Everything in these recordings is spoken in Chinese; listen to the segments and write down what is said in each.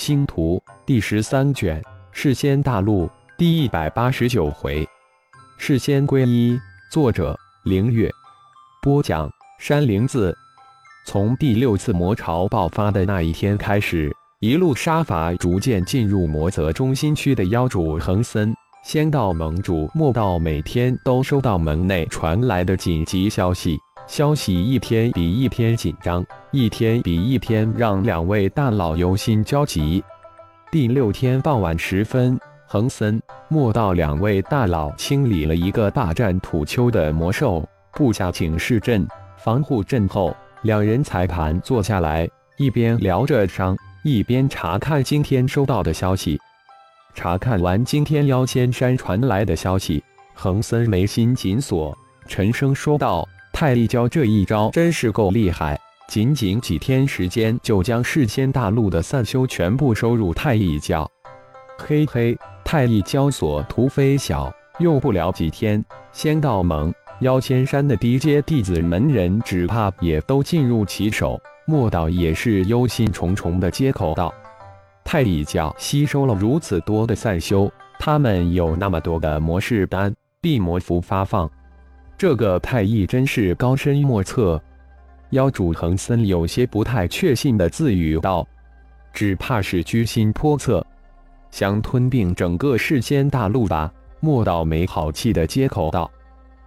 星图第十三卷，世仙大陆第一百八十九回，世仙归一。作者：凌月。播讲：山灵子。从第六次魔潮爆发的那一天开始，一路杀伐，逐渐进入魔泽中心区的妖主恒森、仙道盟主莫道，每天都收到门内传来的紧急消息。消息一天比一天紧张，一天比一天让两位大佬忧心焦急。第六天傍晚时分，恒森、莫道两位大佬清理了一个大战土丘的魔兽，布下警示阵、防护阵后，两人才盘坐下来，一边聊着伤，一边查看今天收到的消息。查看完今天妖仙山传来的消息，恒森眉心紧锁，沉声说道。太一教这一招真是够厉害，仅仅几天时间就将世仙大陆的散修全部收入太一教。嘿嘿，太一教所图非小，用不了几天，仙道盟、妖仙山的低阶弟子门人只怕也都进入其手。莫道也是忧心忡忡的接口道：“太一教吸收了如此多的散修，他们有那么多的魔士丹、地魔符发放。”这个太乙真是高深莫测，妖主恒森有些不太确信的自语道：“只怕是居心叵测，想吞并整个世间大陆吧？”莫道没好气的接口道：“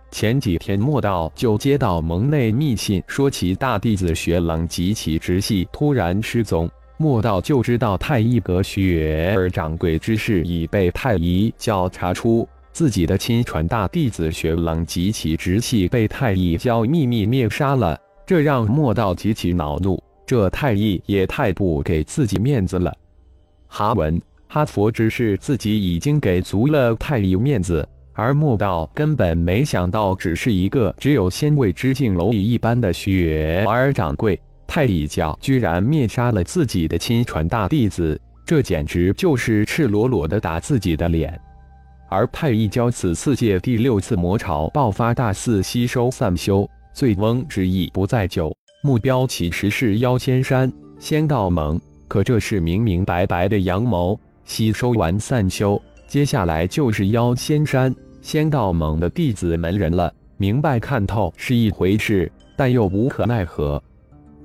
前几天莫道就接到盟内密信，说其大弟子雪冷及其直系突然失踪，莫道就知道太医阁雪儿掌柜之事已被太乙教查出。”自己的亲传大弟子雪冷及其直系被太乙教秘密灭杀了，这让莫道极其恼怒。这太乙也太不给自己面子了。哈文哈佛只是自己已经给足了太乙面子，而莫道根本没想到，只是一个只有仙位之境蝼蚁一般的雪儿掌柜，太乙教居然灭杀了自己的亲传大弟子，这简直就是赤裸裸的打自己的脸。而太一教此次借第六次魔潮爆发，大肆吸收散修，醉翁之意不在酒，目标其实是妖仙山仙道盟。可这是明明白白的阳谋。吸收完散修，接下来就是妖仙山仙道盟的弟子门人了。明白看透是一回事，但又无可奈何。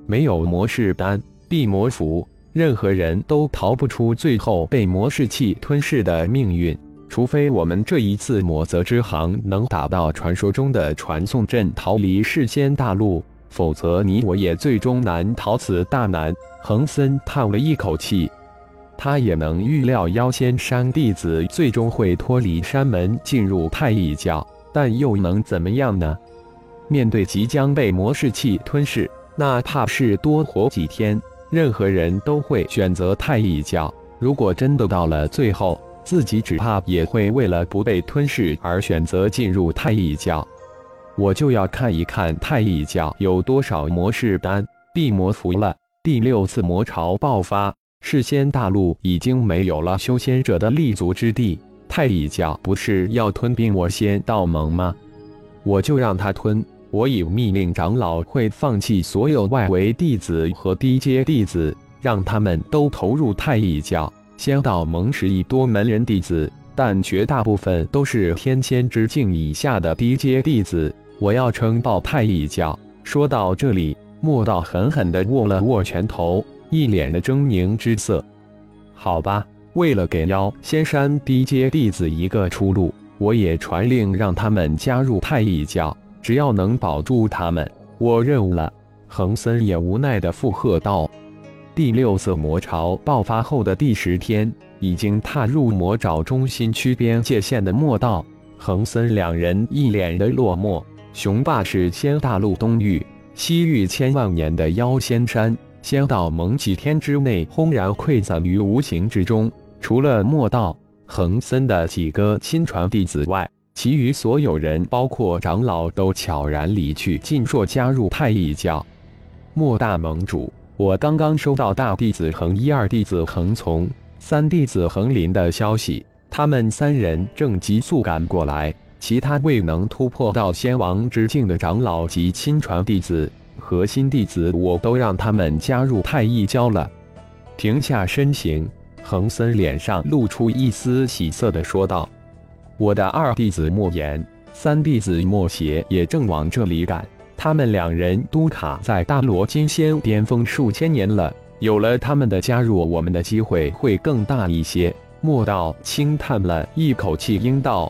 没有魔士丹、地魔符，任何人都逃不出最后被魔士气吞噬的命运。除非我们这一次魔泽之行能打到传说中的传送阵，逃离世间大陆，否则你我也最终难逃此大难。恒森叹了一口气，他也能预料妖仙山弟子最终会脱离山门，进入太乙教，但又能怎么样呢？面对即将被魔士气吞噬，哪怕是多活几天，任何人都会选择太乙教。如果真的到了最后，自己只怕也会为了不被吞噬而选择进入太乙教，我就要看一看太乙教有多少魔士丹、地魔符了。第六次魔潮爆发，世仙大陆已经没有了修仙者的立足之地。太乙教不是要吞并我仙道盟吗？我就让他吞！我已命令长老会放弃所有外围弟子和低阶弟子，让他们都投入太乙教。仙道盟十亿多门人弟子，但绝大部分都是天仙之境以下的低阶弟子。我要称霸太一教。说到这里，莫道狠狠地握了握拳头，一脸的狰狞之色。好吧，为了给妖仙山低阶弟子一个出路，我也传令让他们加入太一教。只要能保住他们，我认了。恒森也无奈地附和道。第六次魔潮爆发后的第十天，已经踏入魔爪中心区边界线的莫道、恒森两人一脸的落寞。雄霸是仙大陆东域、西域千万年的妖仙山，仙道盟几天之内轰然溃散于无形之中。除了莫道、恒森的几个亲传弟子外，其余所有人，包括长老，都悄然离去，尽数加入太一教。莫大盟主。我刚刚收到大弟子恒一、二弟子恒从、三弟子恒林的消息，他们三人正急速赶过来。其他未能突破到仙王之境的长老及亲传弟子、核心弟子，我都让他们加入太一教了。停下身形，恒森脸上露出一丝喜色的说道：“我的二弟子莫言，三弟子莫邪也正往这里赶。他们两人都卡在大罗金仙巅峰数千年了，有了他们的加入，我们的机会会更大一些。”莫道轻叹了一口气，应道：“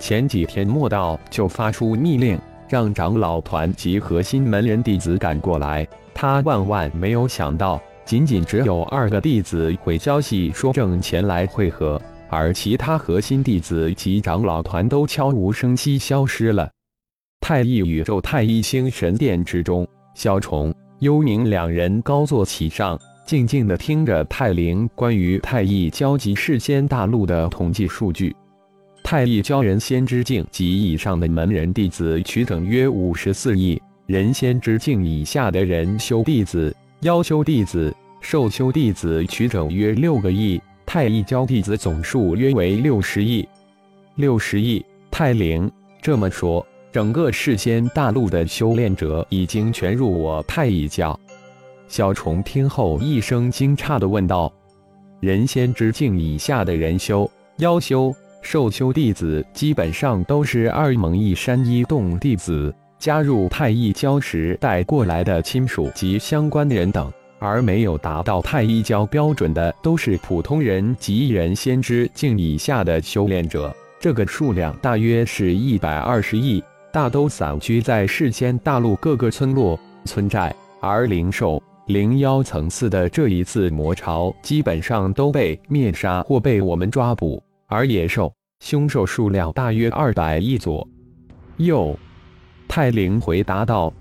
前几天莫道就发出密令，让长老团及核心门人弟子赶过来。他万万没有想到，仅仅只有二个弟子回消息说正前来会合，而其他核心弟子及长老团都悄无声息消失了。”太一宇宙太一星神殿之中，萧崇、幽冥两人高坐其上。静静地听着泰灵关于太一交及世仙大陆的统计数据，太一教人仙之境及以上的门人弟子取整约五十四亿，人仙之境以下的人修弟子、妖修弟子、兽修弟子取整约六个亿，太一教弟子总数约为六十亿。六十亿，太灵这么说，整个世仙大陆的修炼者已经全入我太一教。小虫听后一声惊诧地问道：“人仙之境以下的人修、妖修、兽修弟子，基本上都是二蒙一山一洞弟子，加入太一教时带过来的亲属及相关人等，而没有达到太一教标准的，都是普通人及人仙之境以下的修炼者。这个数量大约是一百二十亿，大都散居在世间大陆各个村落、村寨，而灵兽。”灵妖层次的这一次魔潮，基本上都被灭杀或被我们抓捕，而野兽、凶兽数量大约二百亿左右。泰灵回答道：“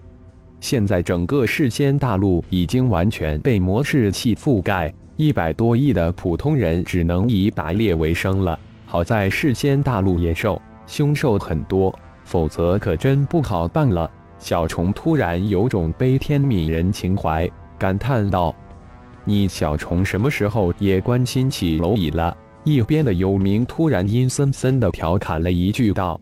现在整个世间大陆已经完全被魔士气覆盖，一百多亿的普通人只能以打猎为生了。好在世间大陆野兽、凶兽很多，否则可真不好办了。”小虫突然有种悲天悯人情怀。感叹道：“你小虫什么时候也关心起蝼蚁了？”一边的幽冥突然阴森森地调侃了一句道：“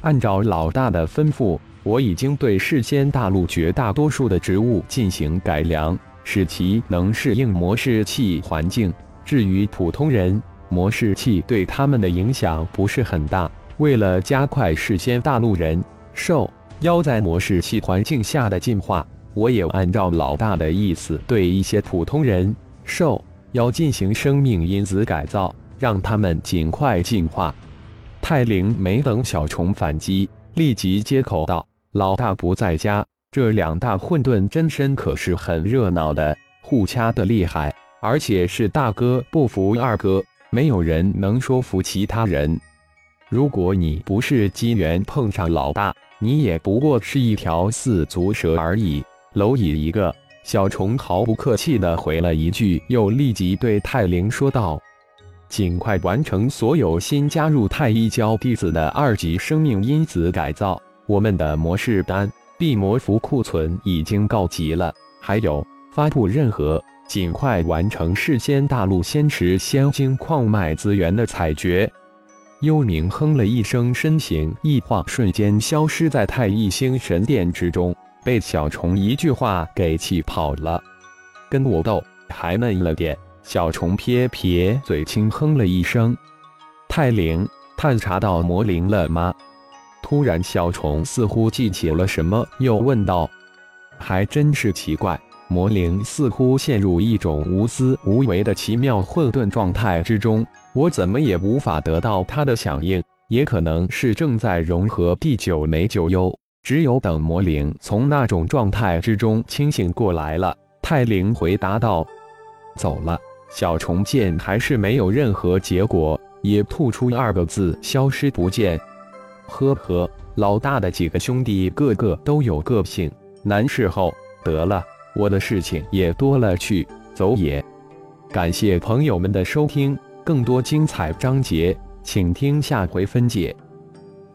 按照老大的吩咐，我已经对世间大陆绝大多数的植物进行改良，使其能适应模式器环境。至于普通人，模式器对他们的影响不是很大。为了加快事先大陆人、兽、妖在模式气环境下的进化。”我也按照老大的意思，对一些普通人、兽、妖进行生命因子改造，让他们尽快进化。泰灵没等小虫反击，立即接口道：“老大不在家，这两大混沌真身可是很热闹的，互掐的厉害，而且是大哥不服二哥，没有人能说服其他人。如果你不是机缘碰上老大，你也不过是一条四足蛇而已。”蝼蚁一个，小虫毫不客气地回了一句，又立即对泰灵说道：“尽快完成所有新加入太一教弟子的二级生命因子改造。我们的魔式丹、地魔符库存已经告急了。还有，发布任何尽快完成世间大陆仙池仙晶矿脉资源的采掘。”幽冥哼了一声，身形一晃，瞬间消失在太一星神殿之中。被小虫一句话给气跑了，跟我斗还嫩了点。小虫撇撇嘴，轻哼了一声。太灵探查到魔灵了吗？突然，小虫似乎记起了什么，又问道：“还真是奇怪，魔灵似乎陷入一种无私无为的奇妙混沌状态之中，我怎么也无法得到它的响应。也可能是正在融合第九枚九幽。”只有等魔灵从那种状态之中清醒过来了，泰灵回答道：“走了。”小虫见还是没有任何结果，也吐出二个字：“消失不见。”呵呵，老大的几个兄弟个个都有个性，难伺候。得了，我的事情也多了去，走也。感谢朋友们的收听，更多精彩章节，请听下回分解。